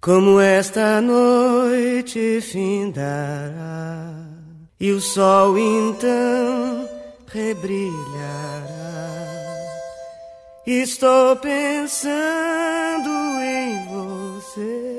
Como esta noite findará e o sol então rebrilhará. Estou pensando em você.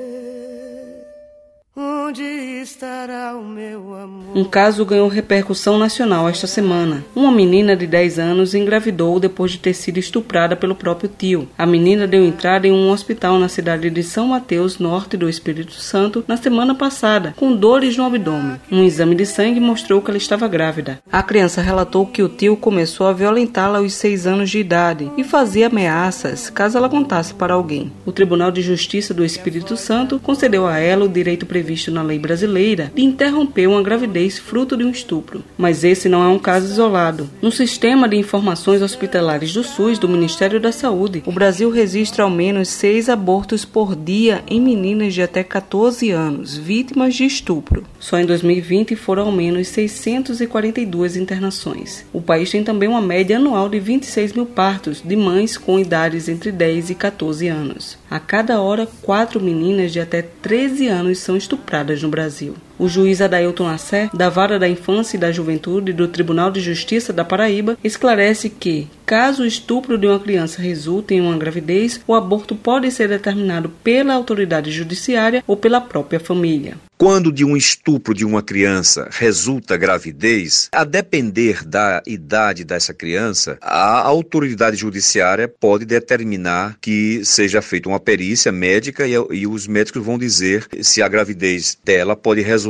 Um caso ganhou repercussão nacional esta semana. Uma menina de 10 anos engravidou depois de ter sido estuprada pelo próprio tio. A menina deu entrada em um hospital na cidade de São Mateus, norte do Espírito Santo, na semana passada, com dores no abdômen. Um exame de sangue mostrou que ela estava grávida. A criança relatou que o tio começou a violentá-la aos 6 anos de idade e fazia ameaças caso ela contasse para alguém. O Tribunal de Justiça do Espírito Santo concedeu a ela o direito previsto na lei brasileira de interromper uma gravidez fruto de um estupro. Mas esse não é um caso isolado. No Sistema de Informações Hospitalares do SUS do Ministério da Saúde, o Brasil registra ao menos seis abortos por dia em meninas de até 14 anos, vítimas de estupro. Só em 2020 foram ao menos 642 internações. O país tem também uma média anual de 26 mil partos de mães com idades entre 10 e 14 anos. A cada hora, quatro meninas de até 13 anos são estupradas no Brasil. Brasil. O juiz Adailton Assé, da Vara da Infância e da Juventude do Tribunal de Justiça da Paraíba, esclarece que, caso o estupro de uma criança resulte em uma gravidez, o aborto pode ser determinado pela autoridade judiciária ou pela própria família. Quando de um estupro de uma criança resulta gravidez, a depender da idade dessa criança, a autoridade judiciária pode determinar que seja feita uma perícia médica e, e os médicos vão dizer se a gravidez dela pode resultar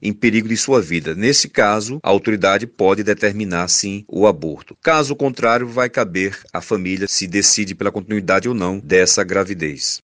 em perigo de sua vida. Nesse caso, a autoridade pode determinar sim o aborto. Caso contrário, vai caber à família se decide pela continuidade ou não dessa gravidez.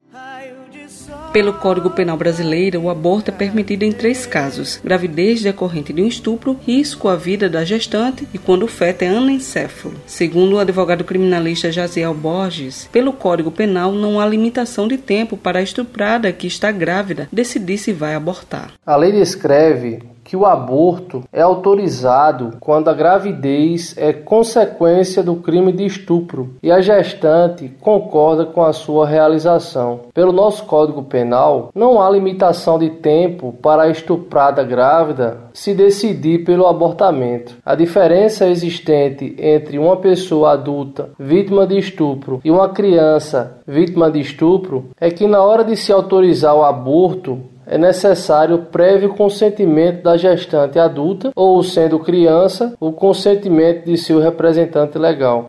Pelo Código Penal Brasileiro, o aborto é permitido em três casos: gravidez decorrente de um estupro, risco à vida da gestante e quando o feto é anencéfalo. Segundo o advogado criminalista Jaziel Borges, pelo Código Penal não há limitação de tempo para a estuprada que está grávida decidir se vai abortar. A lei descreve que o aborto é autorizado quando a gravidez é consequência do crime de estupro e a gestante concorda com a sua realização. Pelo nosso Código Penal, não há limitação de tempo para a estuprada grávida se decidir pelo abortamento. A diferença existente entre uma pessoa adulta vítima de estupro e uma criança vítima de estupro é que na hora de se autorizar o aborto, é necessário prévio consentimento da gestante adulta ou, sendo criança, o consentimento de seu representante legal.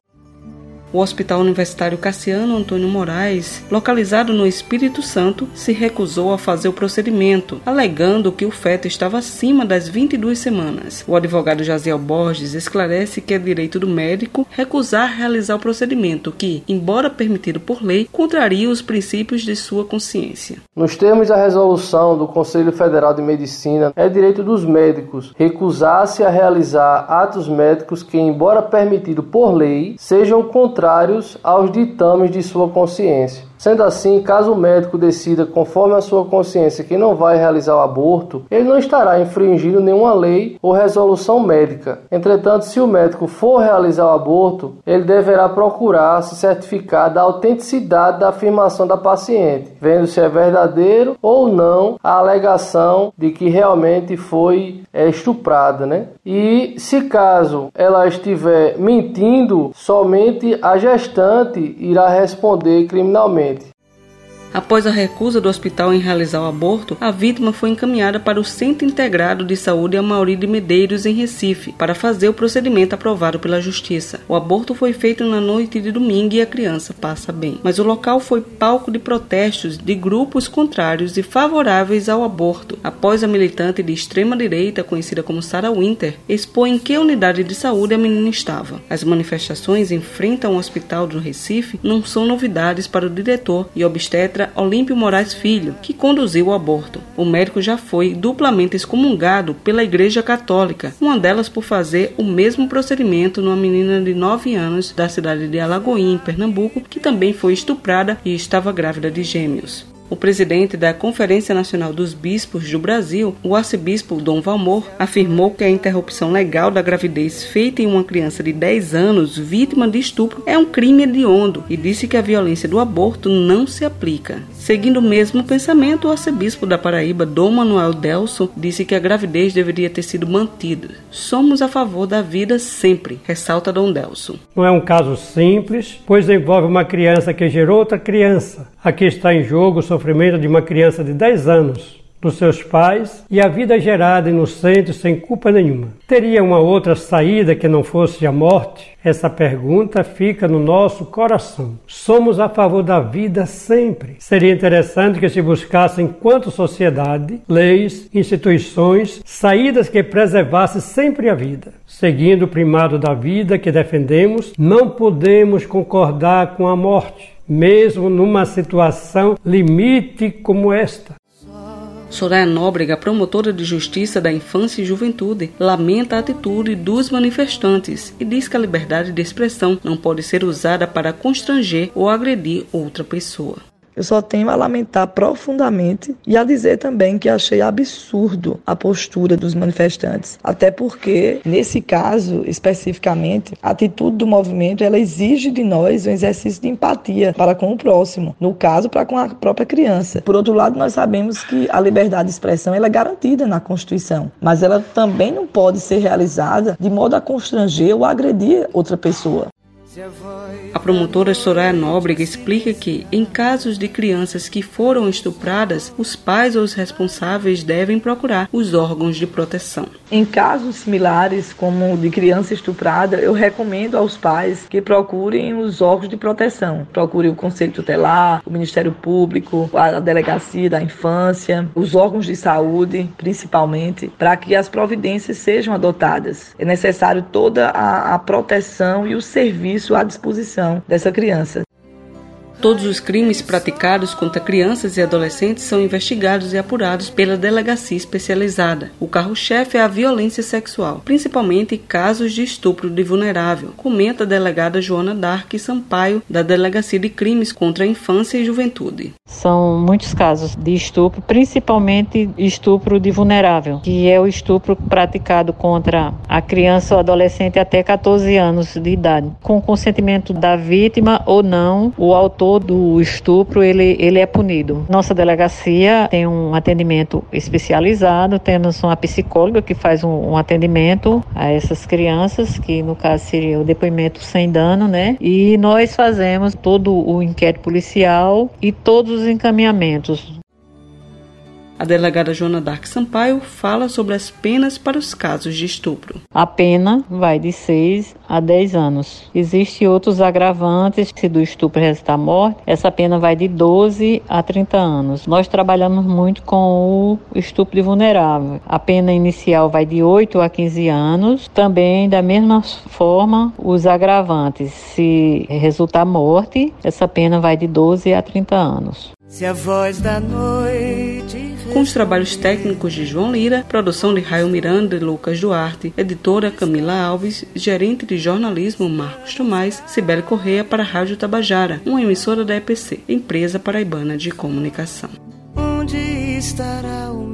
O Hospital Universitário Cassiano Antônio Moraes, localizado no Espírito Santo, se recusou a fazer o procedimento, alegando que o feto estava acima das 22 semanas. O advogado Jaziel Borges esclarece que é direito do médico recusar realizar o procedimento, que, embora permitido por lei, contraria os princípios de sua consciência. Nos termos da resolução do Conselho Federal de Medicina, é direito dos médicos recusar-se a realizar atos médicos que, embora permitido por lei, sejam contrários contrários aos ditames de sua consciência. Sendo assim, caso o médico decida conforme a sua consciência que não vai realizar o aborto, ele não estará infringindo nenhuma lei ou resolução médica. Entretanto, se o médico for realizar o aborto, ele deverá procurar se certificar da autenticidade da afirmação da paciente, vendo se é verdadeiro ou não a alegação de que realmente foi é, estuprada, né? E se caso ela estiver mentindo, somente a gestante irá responder criminalmente. Após a recusa do hospital em realizar o aborto, a vítima foi encaminhada para o Centro Integrado de Saúde Amauri de Medeiros, em Recife, para fazer o procedimento aprovado pela Justiça. O aborto foi feito na noite de domingo e a criança passa bem. Mas o local foi palco de protestos de grupos contrários e favoráveis ao aborto, após a militante de extrema-direita, conhecida como Sarah Winter, expor em que unidade de saúde a menina estava. As manifestações em frente ao hospital do Recife não são novidades para o diretor e obstetra Olímpio Moraes Filho, que conduziu o aborto. O médico já foi duplamente excomungado pela Igreja Católica, uma delas por fazer o mesmo procedimento numa menina de 9 anos da cidade de Alagoinha, em Pernambuco, que também foi estuprada e estava grávida de gêmeos. O presidente da Conferência Nacional dos Bispos do Brasil, o arcebispo Dom Valmor, afirmou que a interrupção legal da gravidez feita em uma criança de 10 anos vítima de estupro é um crime hediondo e disse que a violência do aborto não se aplica. Seguindo o mesmo pensamento, o arcebispo da Paraíba, Dom Manuel Delso, disse que a gravidez deveria ter sido mantida. Somos a favor da vida sempre, ressalta Dom Delso. Não é um caso simples, pois envolve uma criança que gerou outra criança. Aqui está em jogo o sofrimento de uma criança de 10 anos dos seus pais e a vida gerada inocente sem culpa nenhuma. Teria uma outra saída que não fosse a morte? Essa pergunta fica no nosso coração. Somos a favor da vida sempre. Seria interessante que se buscasse, enquanto sociedade, leis, instituições, saídas que preservassem sempre a vida. Seguindo o primado da vida que defendemos, não podemos concordar com a morte, mesmo numa situação limite como esta. Soraya Nóbrega, promotora de justiça da infância e juventude, lamenta a atitude dos manifestantes e diz que a liberdade de expressão não pode ser usada para constranger ou agredir outra pessoa. Eu só tenho a lamentar profundamente e a dizer também que achei absurdo a postura dos manifestantes. Até porque, nesse caso especificamente, a atitude do movimento ela exige de nós um exercício de empatia para com o próximo, no caso, para com a própria criança. Por outro lado, nós sabemos que a liberdade de expressão ela é garantida na Constituição, mas ela também não pode ser realizada de modo a constranger ou agredir outra pessoa. A promotora Soraya Nóbrega explica que, em casos de crianças que foram estupradas, os pais ou os responsáveis devem procurar os órgãos de proteção. Em casos similares, como de criança estuprada, eu recomendo aos pais que procurem os órgãos de proteção. Procurem o Conselho Tutelar, o Ministério Público, a Delegacia da Infância, os órgãos de saúde, principalmente, para que as providências sejam adotadas. É necessário toda a, a proteção e o serviço isso à disposição dessa criança. Todos os crimes praticados contra crianças e adolescentes são investigados e apurados pela delegacia especializada. O carro-chefe é a violência sexual, principalmente casos de estupro de vulnerável, comenta a delegada Joana Dark Sampaio, da Delegacia de Crimes contra a Infância e Juventude. São muitos casos de estupro, principalmente estupro de vulnerável, que é o estupro praticado contra a criança ou adolescente até 14 anos de idade, com consentimento da vítima ou não, o autor autor do estupro ele, ele é punido. Nossa delegacia tem um atendimento especializado, temos uma psicóloga que faz um, um atendimento a essas crianças, que no caso seria o depoimento sem dano, né? E nós fazemos todo o inquérito policial e todos os encaminhamentos a delegada Joana Dark Sampaio fala sobre as penas para os casos de estupro. A pena vai de 6 a 10 anos. Existem outros agravantes, se do estupro resultar morte, essa pena vai de 12 a 30 anos. Nós trabalhamos muito com o estupro vulnerável. A pena inicial vai de 8 a 15 anos. Também, da mesma forma, os agravantes, se resultar morte, essa pena vai de 12 a 30 anos. Se a voz da noite. Com os trabalhos técnicos de João Lira, produção de Raio Miranda e Lucas Duarte, editora Camila Alves, gerente de jornalismo Marcos Tomás, Sibeli Correia para a Rádio Tabajara, uma emissora da EPC, Empresa Paraibana de Comunicação. Onde estará o